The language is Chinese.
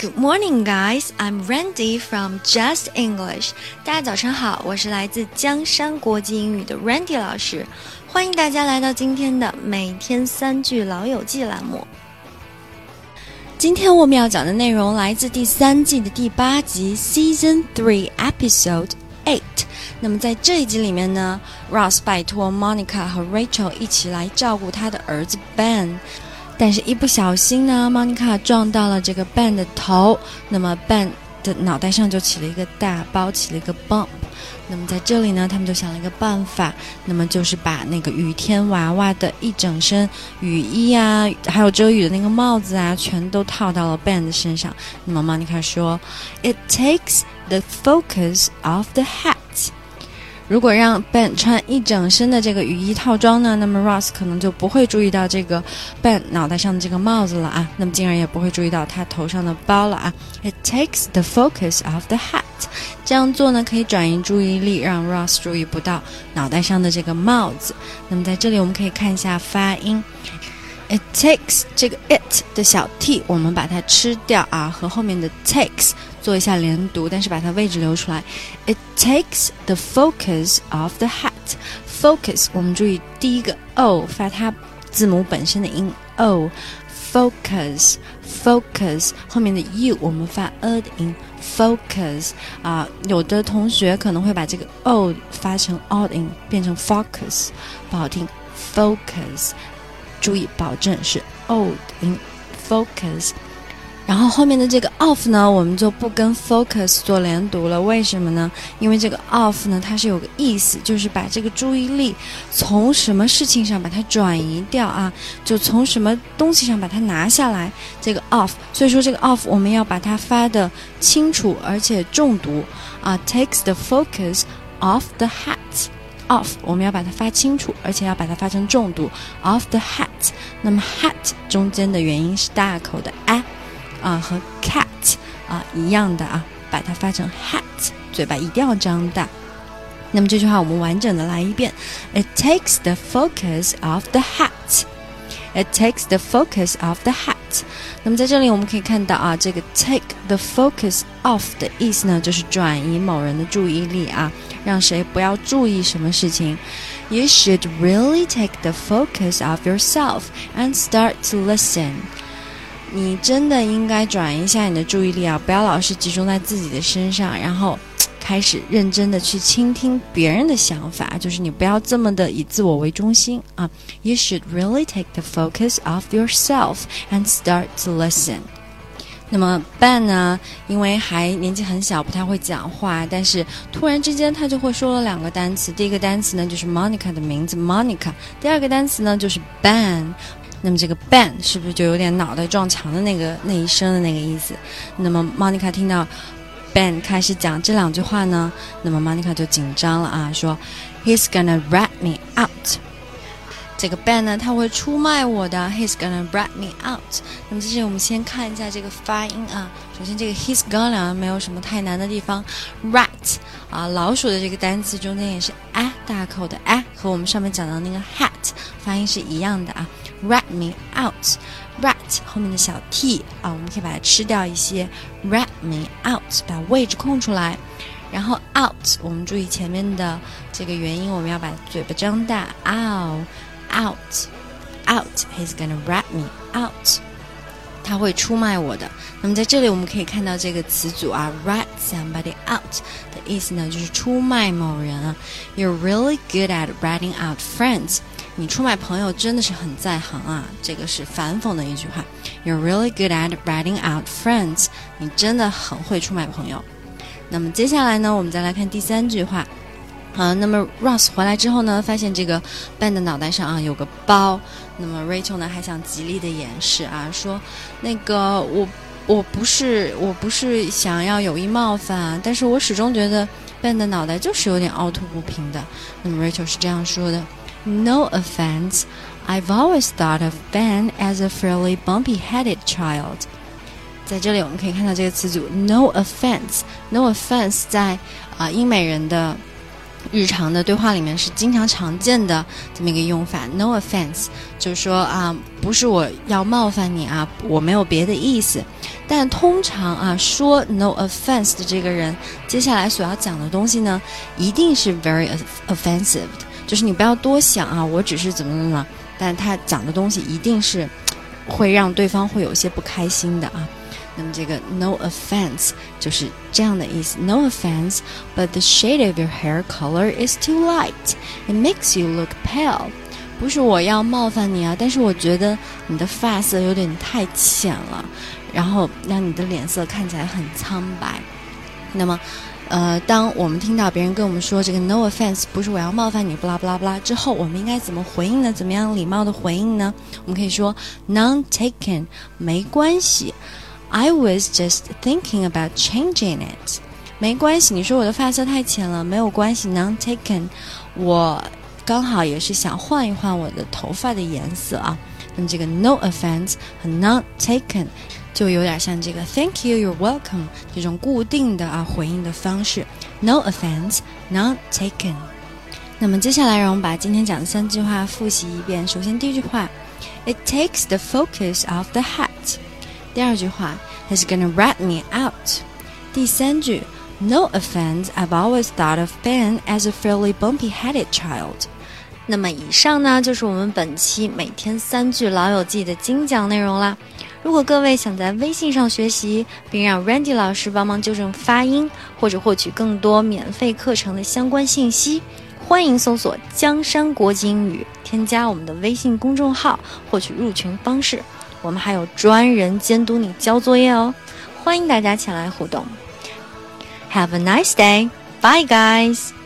Good morning, guys. I'm Randy from Just English. 大家早上好，我是来自江山国际英语的 Randy 老师，欢迎大家来到今天的每天三句老友记栏目。今天我们要讲的内容来自第三季的第八集 Season Three Episode Eight。那么在这一集里面呢，Ross 拜托 Monica 和 Rachel 一起来照顾他的儿子 Ben。 但是，一不小心呢，Monica 撞到了这个 Ben 的头，那么 Ben 的脑袋上就起了一个大包，起了一个 bump。那么在这里呢，他们就想了一个办法，那么就是把那个雨天娃娃的一整身雨衣啊，还有遮雨的那个帽子啊，全都套到了 Ben 的身上。那么 Monica 说：“It takes the focus off the hat。”如果让 Ben 穿一整身的这个雨衣套装呢，那么 Ross 可能就不会注意到这个 Ben 脑袋上的这个帽子了啊，那么进而也不会注意到他头上的包了啊。It takes the focus of the hat。这样做呢，可以转移注意力，让 Ross 注意不到脑袋上的这个帽子。那么在这里我们可以看一下发音。It takes 这个 it 的小 t，我们把它吃掉啊，和后面的 takes 做一下连读，但是把它位置留出来。It takes the focus of the hat. Focus，我们注意第一个 o 发它字母本身的音 o。Focus，focus，后面的 u 我们发 a 的音。Focus 啊，有的同学可能会把这个 o 发成 o 的音，变成 focus，不好听。Focus。注意，保证是 old in focus，然后后面的这个 off 呢，我们就不跟 focus 做连读了。为什么呢？因为这个 off 呢，它是有个意思，就是把这个注意力从什么事情上把它转移掉啊，就从什么东西上把它拿下来。这个 off，所以说这个 off 我们要把它发的清楚而且重读啊，takes the focus off the hat。off，我们要把它发清楚，而且要把它发成重读。Off the hat，那么 hat 中间的元音是大口的 a，啊，和 cat 啊一样的啊，把它发成 hat，嘴巴一定要张大。那么这句话我们完整的来一遍。It takes the focus off the hat. It takes the focus of the hat. 那么在这里我们可以看到啊，这个 take the focus off 的意思呢，就是转移某人的注意力啊，让谁不要注意什么事情。You should really take the focus off yourself and start to listen。你真的应该转移一下你的注意力啊，不要老是集中在自己的身上，然后。 开始认真的去倾听别人的想法，就是你不要这么的以自我为中心啊。You should really take the focus off yourself and start to listen。那么 Ben 呢，因为还年纪很小，不太会讲话，但是突然之间他就会说了两个单词。第一个单词呢就是 Monica 的名字 Monica，第二个单词呢就是 Ben。那么这个 Ben 是不是就有点脑袋撞墙的那个那一声的那个意思？那么 Monica 听到。Ben 开始讲这两句话呢，那么 Monica 就紧张了啊，说，He's gonna rat me out。这个 Ben 呢，他会出卖我的，He's gonna rat me out。那么这是我们先看一下这个发音啊，首先这个 He's gonna 没有什么太难的地方，rat 啊，老鼠的这个单词中间也是 a 大口的 a，和我们上面讲的那个 hat 发音是一样的啊 ，rat me out。rat 后面的小 t 啊，我们可以把它吃掉一些。rat me out，把位置空出来。然后 out，我们注意前面的这个元音，我们要把嘴巴张大。out，out，out。He's gonna rat me out。他会出卖我的。那么在这里我们可以看到这个词组啊，rat somebody out 的意思呢，就是出卖某人啊。You're really good at ratting out friends。 你出卖朋友真的是很在行啊！这个是反讽的一句话。You're really good at writing out friends。你真的很会出卖朋友。那么接下来呢，我们再来看第三句话。啊，那么 Ross 回来之后呢，发现这个 Ben 的脑袋上啊有个包。那么 Rachel 呢还想极力的掩饰啊，说那个我我不是我不是想要有意冒犯，但是我始终觉得 Ben 的脑袋就是有点凹凸不平的。那么 Rachel 是这样说的。No offense, I've always thought of Ben as a fairly bumpy-headed child. 在这里我们可以看到这个词组 “no offense”。“no offense” 在啊、英美人的日常的对话里面是经常常见的这么一个用法。No offense，就是说啊，不是我要冒犯你啊，我没有别的意思。但通常啊，说 no offense 的这个人，接下来所要讲的东西呢，一定是 very offensive 的。就是你不要多想啊，我只是怎么怎么，但他讲的东西一定是会让对方会有些不开心的啊。那么这个 no offense 就是这样的意思。No offense, but the shade of your hair color is too light. It makes you look pale. 不是我要冒犯你啊，但是我觉得你的发色有点太浅了，然后让你的脸色看起来很苍白。那么，呃，当我们听到别人跟我们说这个 no offense 不是我要冒犯你，不啦不啦不啦之后，我们应该怎么回应呢？怎么样礼貌的回应呢？我们可以说 none taken，没关系。I was just thinking about changing it。没关系，你说我的发色太浅了，没有关系。None taken，我刚好也是想换一换我的头发的颜色啊。那么这个 no offense 和 none taken 就有点像这个 thank you, you're welcome 这种固定的啊回应的方式。No offense, none taken。那么接下来让我们把今天讲的三句话复习一遍。首先第一句话，It takes the focus off the hat。第二句话，He's gonna rat me out。第三句，No offense, I've always thought of Ben as a fairly bumpy-headed child。那么以上呢，就是我们本期每天三句老友记的精讲内容啦。 如果各位想在微信上学习，并让 Randy 老师帮忙纠正发音，或者获取更多免费课程的相关信息，欢迎搜索“江山国际英语”，添加我们的微信公众号，获取入群方式。我们还有专人监督你交作业哦，欢迎大家前来互动。Have a nice day, bye guys.